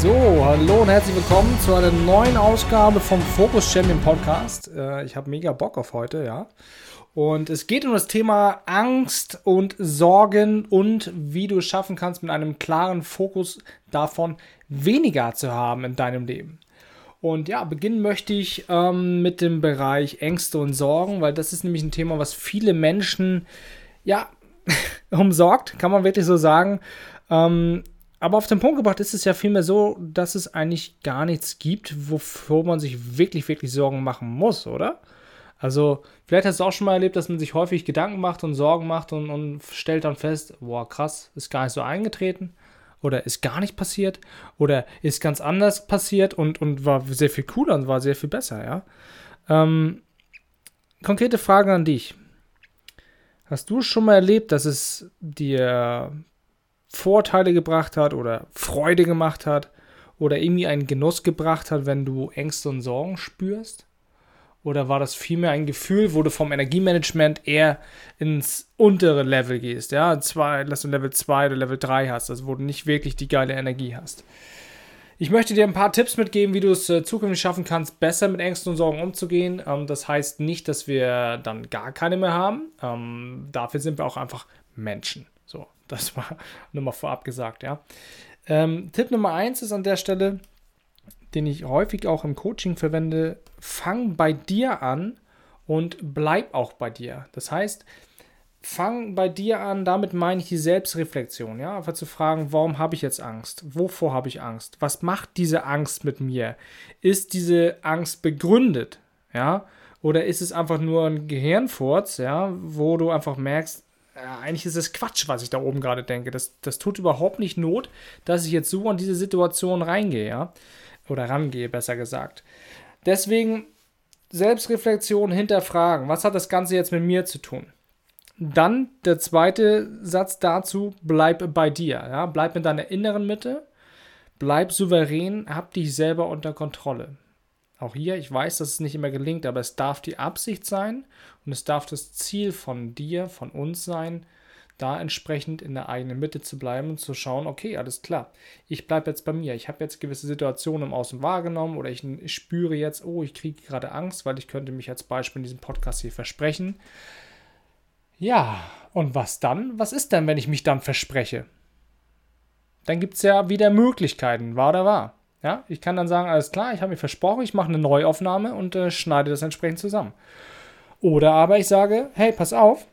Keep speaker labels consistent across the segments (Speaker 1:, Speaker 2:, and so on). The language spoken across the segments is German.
Speaker 1: So, hallo und herzlich willkommen zu einer neuen Ausgabe vom Focus Champion Podcast. Äh, ich habe mega Bock auf heute, ja. Und es geht um das Thema Angst und Sorgen und wie du es schaffen kannst, mit einem klaren Fokus davon weniger zu haben in deinem Leben. Und ja, beginnen möchte ich ähm, mit dem Bereich Ängste und Sorgen, weil das ist nämlich ein Thema, was viele Menschen ja umsorgt, kann man wirklich so sagen. Ähm, aber auf den Punkt gebracht ist es ja vielmehr so, dass es eigentlich gar nichts gibt, wovor man sich wirklich, wirklich Sorgen machen muss, oder? Also, vielleicht hast du auch schon mal erlebt, dass man sich häufig Gedanken macht und Sorgen macht und, und stellt dann fest, boah, krass, ist gar nicht so eingetreten oder ist gar nicht passiert oder ist ganz anders passiert und, und war sehr viel cooler und war sehr viel besser, ja. Ähm, konkrete Frage an dich. Hast du schon mal erlebt, dass es dir Vorteile gebracht hat oder Freude gemacht hat oder irgendwie einen Genuss gebracht hat, wenn du Ängste und Sorgen spürst? Oder war das vielmehr ein Gefühl, wo du vom Energiemanagement eher ins untere Level gehst? Ja, zwei, dass du Level 2 oder Level 3 hast, also wo du nicht wirklich die geile Energie hast. Ich möchte dir ein paar Tipps mitgeben, wie du es äh, zukünftig schaffen kannst, besser mit Ängsten und Sorgen umzugehen. Ähm, das heißt nicht, dass wir dann gar keine mehr haben. Ähm, dafür sind wir auch einfach Menschen. Das war nur mal vorab gesagt, ja. Ähm, Tipp Nummer eins ist an der Stelle, den ich häufig auch im Coaching verwende, fang bei dir an und bleib auch bei dir. Das heißt, fang bei dir an, damit meine ich die Selbstreflexion, ja, einfach zu fragen, warum habe ich jetzt Angst? Wovor habe ich Angst? Was macht diese Angst mit mir? Ist diese Angst begründet, ja? Oder ist es einfach nur ein Gehirnfurz, ja, wo du einfach merkst, ja, eigentlich ist es Quatsch, was ich da oben gerade denke. Das, das tut überhaupt nicht Not, dass ich jetzt so an diese Situation reingehe, ja. Oder rangehe, besser gesagt. Deswegen Selbstreflexion hinterfragen. Was hat das Ganze jetzt mit mir zu tun? Dann der zweite Satz dazu, bleib bei dir. Ja? Bleib in deiner inneren Mitte, bleib souverän, hab dich selber unter Kontrolle. Auch hier, ich weiß, dass es nicht immer gelingt, aber es darf die Absicht sein und es darf das Ziel von dir, von uns sein, da entsprechend in der eigenen Mitte zu bleiben und zu schauen, okay, alles klar, ich bleibe jetzt bei mir. Ich habe jetzt gewisse Situationen im Außen wahrgenommen oder ich, spüre jetzt, oh, ich kriege gerade Angst, weil ich könnte mich als Beispiel in diesem Podcast hier versprechen. Ja, und was dann? Was ist denn, wenn ich mich dann verspreche? Dann gibt es ja wieder Möglichkeiten, wahr oder wahr? Ja, ich kann dann sagen, alles klar, ich habe mir versprochen, ich mache eine Neuaufnahme und äh, schneide das entsprechend zusammen. Oder aber ich sage, hey, pass auf,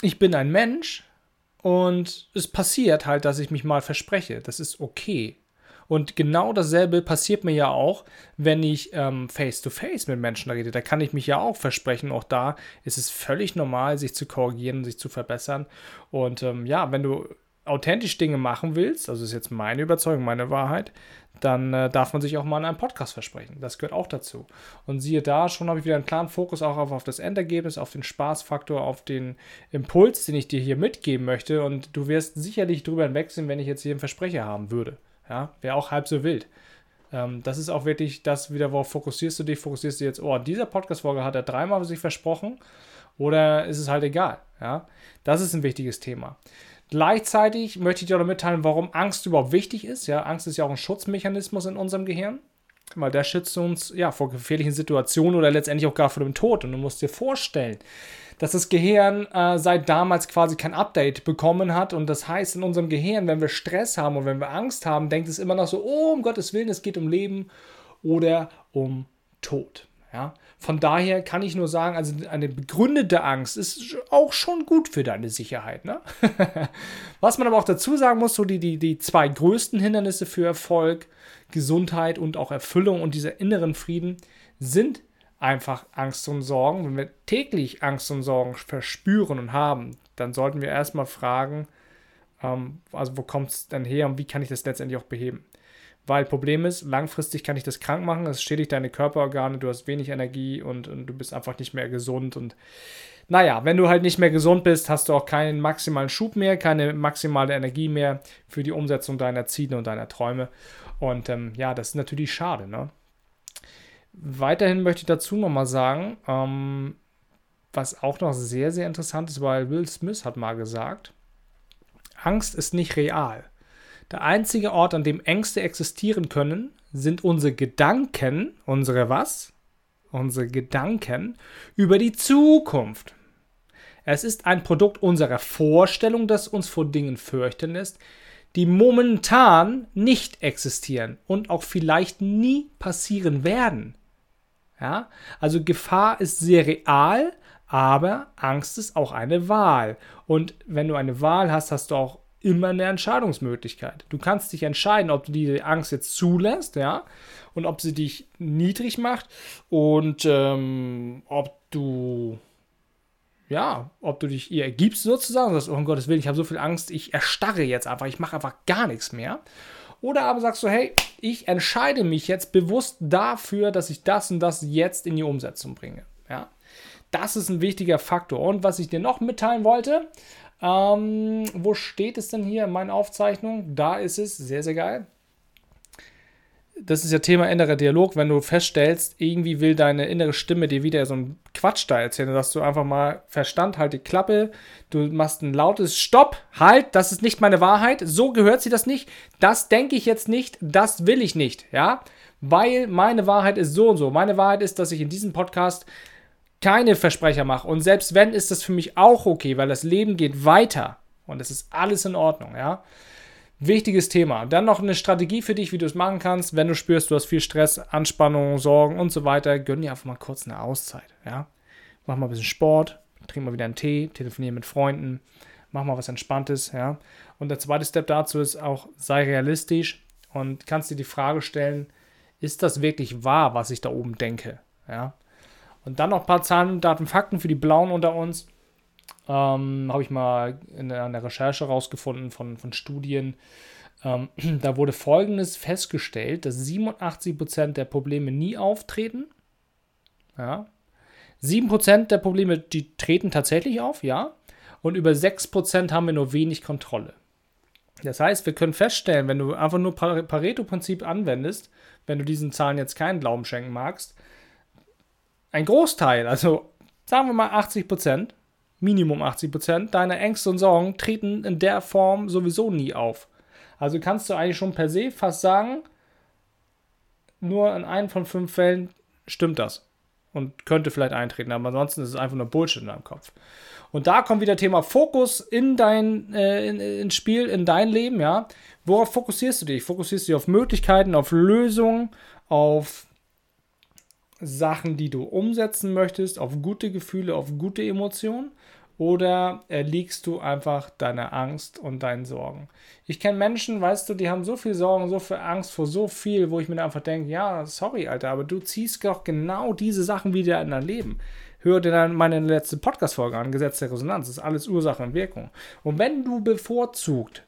Speaker 1: ich bin ein Mensch und es passiert halt, dass ich mich mal verspreche. Das ist okay. Und genau dasselbe passiert mir ja auch, wenn ich ähm, face-to-face -face mit Menschen rede. Da kann ich mich ja auch versprechen. Auch da ist es völlig normal, sich zu korrigieren, sich zu verbessern. Und ähm, ja, wenn du authentisch Dinge machen willst, also ist jetzt meine Überzeugung, meine Wahrheit, dann äh, darf man sich auch mal in einem Podcast versprechen. Das gehört auch dazu. Und siehe da, schon habe ich wieder einen klaren Fokus auch auf, auf das Endergebnis, auf den Spaßfaktor, auf den Impuls, den ich dir hier mitgeben möchte. Und du wirst sicherlich drüber hinwegsehen, wenn ich jetzt hier einen Versprecher haben würde. Ja, wäre auch halb so wild. Ähm, das ist auch wirklich das wieder, worauf fokussierst du dich? Fokussierst du jetzt, oh, dieser Podcast-Folge hat er dreimal sich versprochen oder ist es halt egal? Ja, das ist ein wichtiges Thema. Gleichzeitig möchte ich dir auch mitteilen, warum Angst überhaupt wichtig ist. Ja, Angst ist ja auch ein Schutzmechanismus in unserem Gehirn, weil der schützt uns ja vor gefährlichen Situationen oder letztendlich auch gar vor dem Tod. Und du musst dir vorstellen, dass das Gehirn äh, seit damals quasi kein Update bekommen hat. Und das heißt, in unserem Gehirn, wenn wir Stress haben und wenn wir Angst haben, denkt es immer noch so, oh, um Gottes Willen, es geht um Leben oder um Tod. Ja? Von daher kann ich nur sagen, also eine begründete Angst ist auch schon gut für deine Sicherheit. Ne? Was man aber auch dazu sagen muss, so die, die, die zwei größten Hindernisse für Erfolg, Gesundheit und auch Erfüllung und dieser inneren Frieden sind einfach Angst und Sorgen. Wenn wir täglich Angst und Sorgen verspüren und haben, dann sollten wir erstmal fragen, Ähm, also wo kommt es denn her und wie kann ich das letztendlich auch beheben? Weil Problem ist, langfristig kann ich das krank machen, es schädigt deine Körperorgane, du hast wenig Energie und, und, du bist einfach nicht mehr gesund. Und naja, wenn du halt nicht mehr gesund bist, hast du auch keinen maximalen Schub mehr, keine maximale Energie mehr für die Umsetzung deiner Ziele und deiner Träume. Und ähm, ja, das ist natürlich schade. Ne? Weiterhin möchte ich dazu nochmal sagen, ähm, was auch noch sehr, sehr interessant ist, weil Will Smith hat mal gesagt, Angst ist nicht real. Der einzige Ort, an dem Ängste existieren können, sind unsere Gedanken, unsere was? Unsere Gedanken über die Zukunft. Es ist ein Produkt unserer Vorstellung, das uns vor Dingen fürchten lässt, die momentan nicht existieren und auch vielleicht nie passieren werden. Ja? Also Gefahr ist sehr real, aber Angst ist auch eine Wahl. Und wenn du eine Wahl hast, hast du auch immer eine Entscheidungsmöglichkeit. Du kannst dich entscheiden, ob du diese Angst jetzt zulässt, ja, und ob sie dich niedrig macht und ähm, ob du ja, ob du dich ihr ergibst sozusagen, sagst, oh um Gottes Willen, ich habe so viel Angst, ich erstarre jetzt einfach, ich mache einfach gar nichts mehr. Oder aber sagst du, hey, ich entscheide mich jetzt bewusst dafür, dass ich das und das jetzt in die Umsetzung bringe. Ja, das ist ein wichtiger Faktor. Und was ich dir noch mitteilen wollte, ähm, wo steht es denn hier in meinen Aufzeichnungen? Da ist es, sehr, sehr geil. Das ist ja Thema innerer Dialog, wenn du feststellst, irgendwie will deine innere Stimme dir wieder so einen Quatsch da erzählen, dass du einfach mal Verstand, halt die Klappe, du machst ein lautes Stopp, halt, das ist nicht meine Wahrheit, so gehört sie das nicht, das denke ich jetzt nicht, das will ich nicht, ja, weil meine Wahrheit ist so und so. Meine Wahrheit ist, dass ich in diesem Podcast keine Versprecher mache. Und selbst wenn, ist das für mich auch okay, weil das Leben geht weiter. Und es ist alles in Ordnung, ja. Wichtiges Thema. Dann noch eine Strategie für dich, wie du es machen kannst, wenn du spürst, du hast viel Stress, Anspannung, Sorgen und so weiter. Gönn dir einfach mal kurz eine Auszeit, ja. Mach mal ein bisschen Sport, trink mal wieder einen Tee, telefonier mit Freunden, mach mal was Entspanntes, ja. Und der zweite Step dazu ist auch, sei realistisch und kannst dir die Frage stellen, ist das wirklich wahr, was ich da oben denke, ja. Und dann noch ein paar Zahlen, Daten, Fakten für die Blauen unter uns. Ähm, Habe ich mal in einer Recherche rausgefunden von, von Studien. Ähm, da wurde Folgendes festgestellt, dass 87% der Probleme nie auftreten. Ja. 7% der Probleme, die treten tatsächlich auf, ja. Und über 6% haben wir nur wenig Kontrolle. Das heißt, wir können feststellen, wenn du einfach nur Pareto-Prinzip anwendest, wenn du diesen Zahlen jetzt keinen Glauben schenken magst, ein Großteil, also sagen wir mal 80 Prozent, Minimum 80 Prozent deiner Ängste und Sorgen treten in der Form sowieso nie auf. Also kannst du eigentlich schon per se fast sagen, nur in einem von fünf Fällen stimmt das und könnte vielleicht eintreten, aber ansonsten ist es einfach nur Bullshit in deinem Kopf. Und da kommt wieder Thema Fokus in dein äh, in, ins Spiel, in dein Leben, ja. Worauf fokussierst du dich? Fokussierst du dich auf Möglichkeiten, auf Lösungen, auf Sachen, die du umsetzen möchtest, auf gute Gefühle, auf gute Emotionen? Oder erliegst du einfach deiner Angst und deinen Sorgen? Ich kenne Menschen, weißt du, die haben so viel Sorgen, so viel Angst vor so viel, wo ich mir einfach denke, ja, sorry, Alter, aber du ziehst doch genau diese Sachen wieder in dein Leben. Hör dir dann meine letzte Podcast-Folge an, Gesetz der Resonanz. Das ist alles Ursache und Wirkung. Und wenn du bevorzugt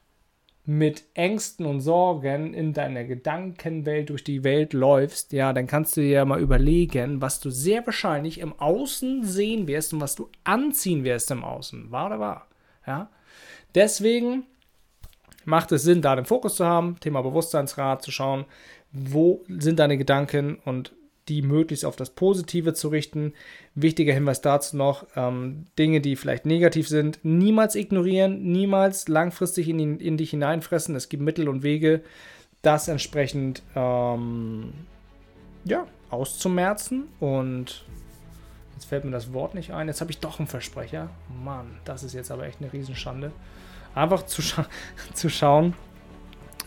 Speaker 1: mit Ängsten und Sorgen in deiner Gedankenwelt durch die Welt läufst, ja, dann kannst du dir ja mal überlegen, was du sehr wahrscheinlich im Außen sehen wirst und was du anziehen wirst im Außen. Wahr oder wahr? Ja. Deswegen macht es Sinn, da den Fokus zu haben, Thema Bewusstseinsrat zu schauen, wo sind deine Gedanken und die möglichst auf das Positive zu richten. Wichtiger Hinweis dazu noch, ähm, Dinge, die vielleicht negativ sind, niemals ignorieren, niemals langfristig in, in dich hineinfressen. Es gibt Mittel und Wege, das entsprechend ähm, ja, auszumerzen. Und jetzt fällt mir das Wort nicht ein. Jetzt habe ich doch einen Versprecher. Mann, das ist jetzt aber echt eine Riesenschande. Einfach zu, scha zu schauen.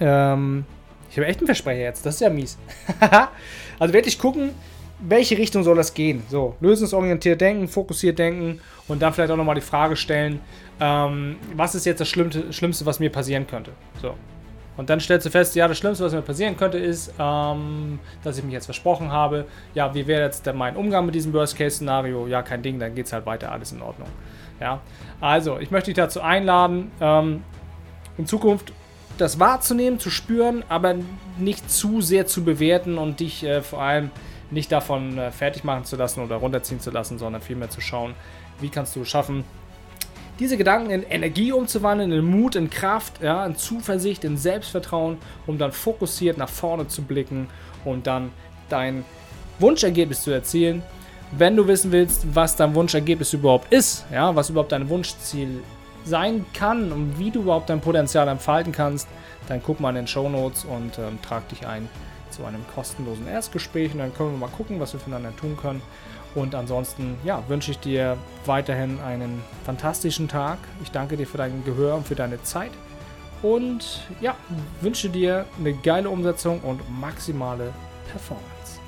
Speaker 1: Ähm, ich habe echt einen Versprecher jetzt. Das ist ja mies. also wirklich gucken, welche Richtung soll das gehen. So, lösungsorientiert denken, fokussiert denken und dann vielleicht auch nochmal die Frage stellen, ähm, was ist jetzt das Schlimmste, Schlimmste, was mir passieren könnte. So. Und dann stellst du fest, ja, das Schlimmste, was mir passieren könnte, ist, ähm, dass ich mich jetzt versprochen habe. Ja, wie wäre jetzt mein Umgang mit diesem Worst-Case-Szenario? Ja, kein Ding, dann geht es halt weiter, alles in Ordnung. Ja, also, ich möchte dich dazu einladen, ähm, in Zukunft das wahrzunehmen, zu spüren, aber nicht zu sehr zu bewerten und dich äh, vor allem nicht davon äh, fertig machen zu lassen oder runterziehen zu lassen, sondern vielmehr zu schauen, wie kannst du es schaffen, diese Gedanken in Energie umzuwandeln, in Mut, in Kraft, ja, in Zuversicht, in Selbstvertrauen, um dann fokussiert nach vorne zu blicken und dann dein Wunschergebnis zu erzielen. Wenn du wissen willst, was dein Wunschergebnis überhaupt ist, ja, was überhaupt dein Wunschziel sein kann und wie du überhaupt dein Potenzial entfalten kannst, dann guck mal in den Show Notes und ähm, trag dich ein zu einem kostenlosen Erstgespräch und dann können wir mal gucken, was wir füreinander tun können. Und ansonsten, ja, wünsche ich dir weiterhin einen fantastischen Tag. Ich danke dir für dein Gehör und für deine Zeit. Und ja, wünsche dir eine geile Umsetzung und maximale Performance.